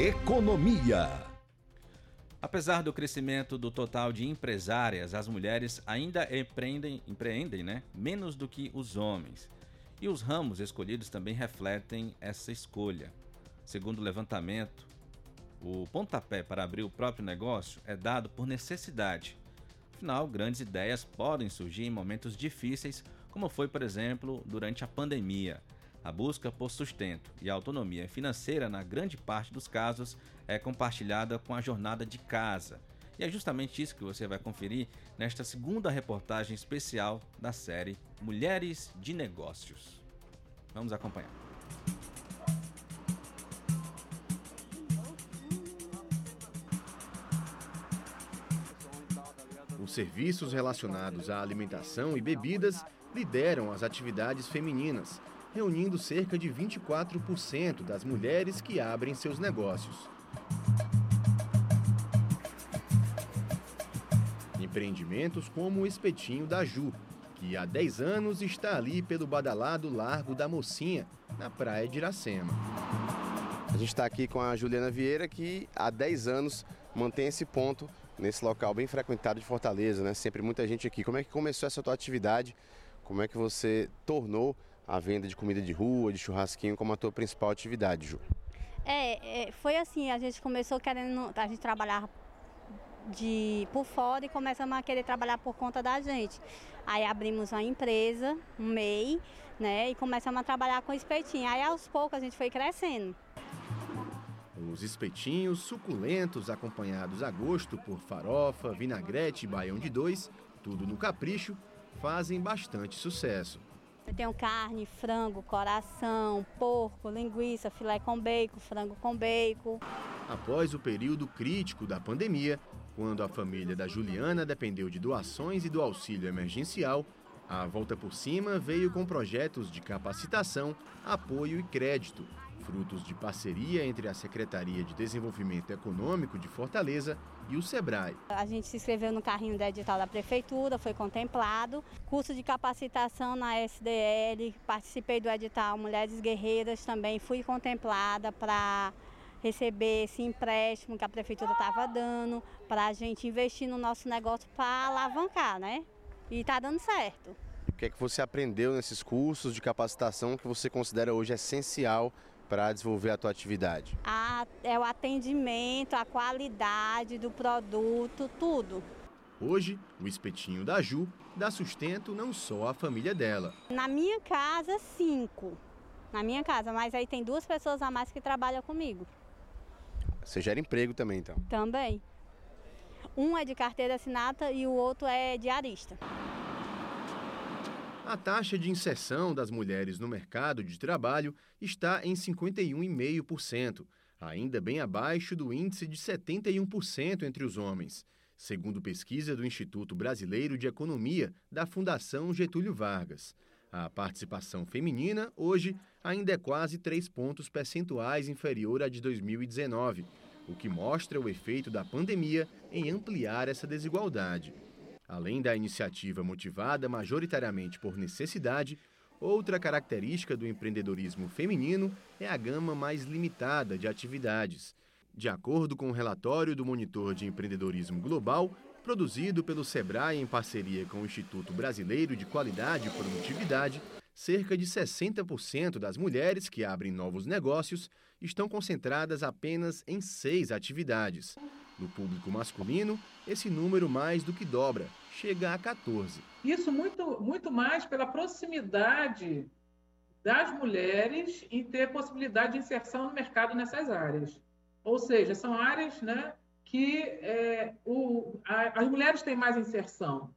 Economia. Apesar do crescimento do total de empresárias, as mulheres ainda empreendem, empreendem né, menos do que os homens. E os ramos escolhidos também refletem essa escolha. Segundo o levantamento, o pontapé para abrir o próprio negócio é dado por necessidade. Afinal, grandes ideias podem surgir em momentos difíceis, como foi, por exemplo, durante a pandemia. A busca por sustento e autonomia financeira, na grande parte dos casos, é compartilhada com a jornada de casa. E é justamente isso que você vai conferir nesta segunda reportagem especial da série Mulheres de Negócios. Vamos acompanhar. Os serviços relacionados à alimentação e bebidas lideram as atividades femininas reunindo cerca de 24% das mulheres que abrem seus negócios. Empreendimentos como o Espetinho da Ju, que há 10 anos está ali pelo badalado Largo da Mocinha, na praia de Iracema. A gente está aqui com a Juliana Vieira, que há 10 anos mantém esse ponto nesse local bem frequentado de Fortaleza, né? Sempre muita gente aqui. Como é que começou essa tua atividade? Como é que você tornou a venda de comida de rua, de churrasquinho como a tua principal atividade, Ju? É, é, foi assim, a gente começou querendo, a gente trabalhar de por fora e começamos a querer trabalhar por conta da gente. Aí abrimos uma empresa, um MEI, né, e começamos a trabalhar com espetinho. Aí aos poucos a gente foi crescendo. Os espetinhos suculentos, acompanhados a gosto por farofa, vinagrete e baião de dois, tudo no capricho, fazem bastante sucesso. Eu tenho carne, frango, coração, porco, linguiça, filé com bacon, frango com bacon. Após o período crítico da pandemia, quando a família da Juliana dependeu de doações e do auxílio emergencial, a Volta por Cima veio com projetos de capacitação, apoio e crédito frutos de parceria entre a Secretaria de Desenvolvimento Econômico de Fortaleza e o SEBRAE. A gente se inscreveu no carrinho da edital da Prefeitura, foi contemplado. Curso de capacitação na SDL, participei do edital Mulheres Guerreiras também, fui contemplada para receber esse empréstimo que a Prefeitura estava dando, para a gente investir no nosso negócio para alavancar, né? E está dando certo. O que é que você aprendeu nesses cursos de capacitação que você considera hoje essencial para desenvolver a tua atividade? A, é o atendimento, a qualidade do produto, tudo. Hoje, o espetinho da Ju dá sustento não só à família dela. Na minha casa, cinco. Na minha casa, mas aí tem duas pessoas a mais que trabalham comigo. Você gera emprego também, então? Também. Um é de carteira assinada e o outro é diarista. A taxa de inserção das mulheres no mercado de trabalho está em 51,5%, ainda bem abaixo do índice de 71% entre os homens, segundo pesquisa do Instituto Brasileiro de Economia da Fundação Getúlio Vargas. A participação feminina, hoje, ainda é quase 3 pontos percentuais inferior à de 2019, o que mostra o efeito da pandemia em ampliar essa desigualdade. Além da iniciativa motivada majoritariamente por necessidade, outra característica do empreendedorismo feminino é a gama mais limitada de atividades. De acordo com o um relatório do Monitor de Empreendedorismo Global, produzido pelo Sebrae em parceria com o Instituto Brasileiro de Qualidade e Produtividade, cerca de 60% das mulheres que abrem novos negócios estão concentradas apenas em seis atividades. No público masculino, esse número mais do que dobra, chega a 14. Isso muito, muito mais pela proximidade das mulheres em ter possibilidade de inserção no mercado nessas áreas. Ou seja, são áreas né, que é, o, a, as mulheres têm mais inserção.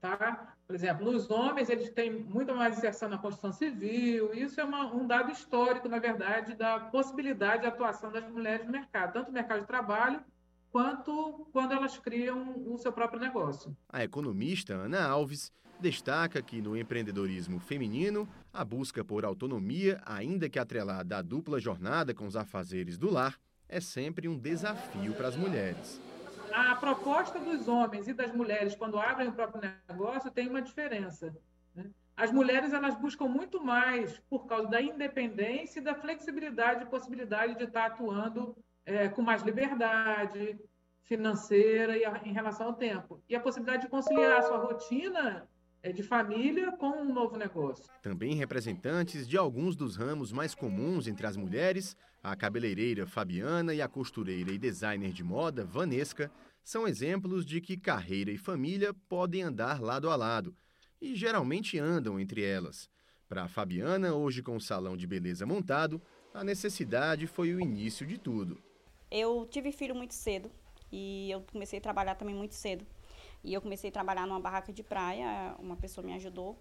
Tá? Por exemplo, os homens eles têm muito mais inserção na construção civil. Isso é uma, um dado histórico, na verdade, da possibilidade de atuação das mulheres no mercado, tanto no mercado de trabalho quanto quando elas criam o seu próprio negócio. A economista Ana Alves destaca que no empreendedorismo feminino, a busca por autonomia, ainda que atrelada à dupla jornada com os afazeres do lar, é sempre um desafio para as mulheres. A proposta dos homens e das mulheres quando abrem o próprio negócio tem uma diferença. Né? As mulheres elas buscam muito mais por causa da independência e da flexibilidade e possibilidade de estar atuando é, com mais liberdade financeira e a, em relação ao tempo. E a possibilidade de conciliar a sua rotina é, de família com um novo negócio. Também representantes de alguns dos ramos mais comuns entre as mulheres, a cabeleireira Fabiana e a costureira e designer de moda Vanesca, são exemplos de que carreira e família podem andar lado a lado, e geralmente andam entre elas. Para a Fabiana, hoje com o salão de beleza montado, a necessidade foi o início de tudo. Eu tive filho muito cedo e eu comecei a trabalhar também muito cedo. E eu comecei a trabalhar numa barraca de praia, uma pessoa me ajudou.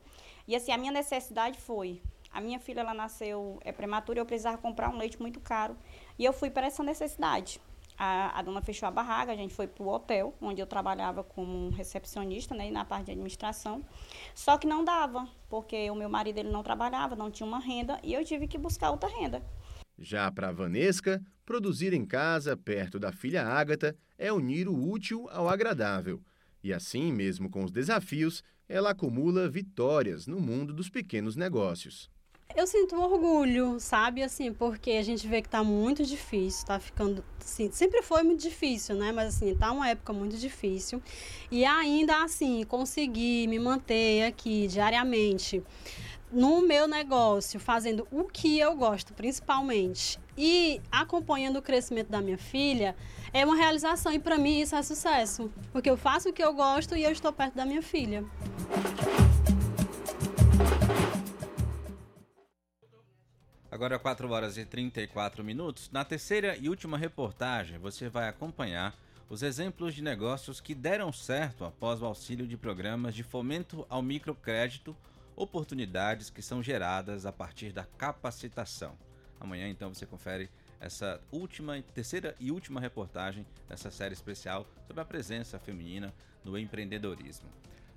E assim, a minha necessidade foi, a minha filha ela nasceu é prematura, eu precisava comprar um leite muito caro, e eu fui para essa necessidade. A, a, dona fechou a barraca, a gente foi para o hotel, onde eu trabalhava como recepcionista, né, na parte de administração. Só que não dava, porque o meu marido ele não trabalhava, não tinha uma renda, e eu tive que buscar outra renda. Já para Vanesca, produzir em casa, perto da filha Ágata, é unir o útil ao agradável. E assim, mesmo com os desafios, ela acumula vitórias no mundo dos pequenos negócios. Eu sinto orgulho, sabe, assim, porque a gente vê que está muito difícil, está ficando, assim, sempre foi muito difícil, né, mas assim, tá uma época muito difícil. E ainda assim, conseguir me manter aqui diariamente no meu negócio, fazendo o que eu gosto, principalmente, e acompanhando o crescimento da minha filha, é uma realização e para mim isso é sucesso, porque eu faço o que eu gosto e eu estou perto da minha filha. Agora 4 horas e 34 minutos. Na terceira e última reportagem, você vai acompanhar os exemplos de negócios que deram certo após o auxílio de programas de fomento ao microcrédito, oportunidades que são geradas a partir da capacitação. Amanhã então você confere essa última, terceira e última reportagem dessa série especial sobre a presença feminina no empreendedorismo.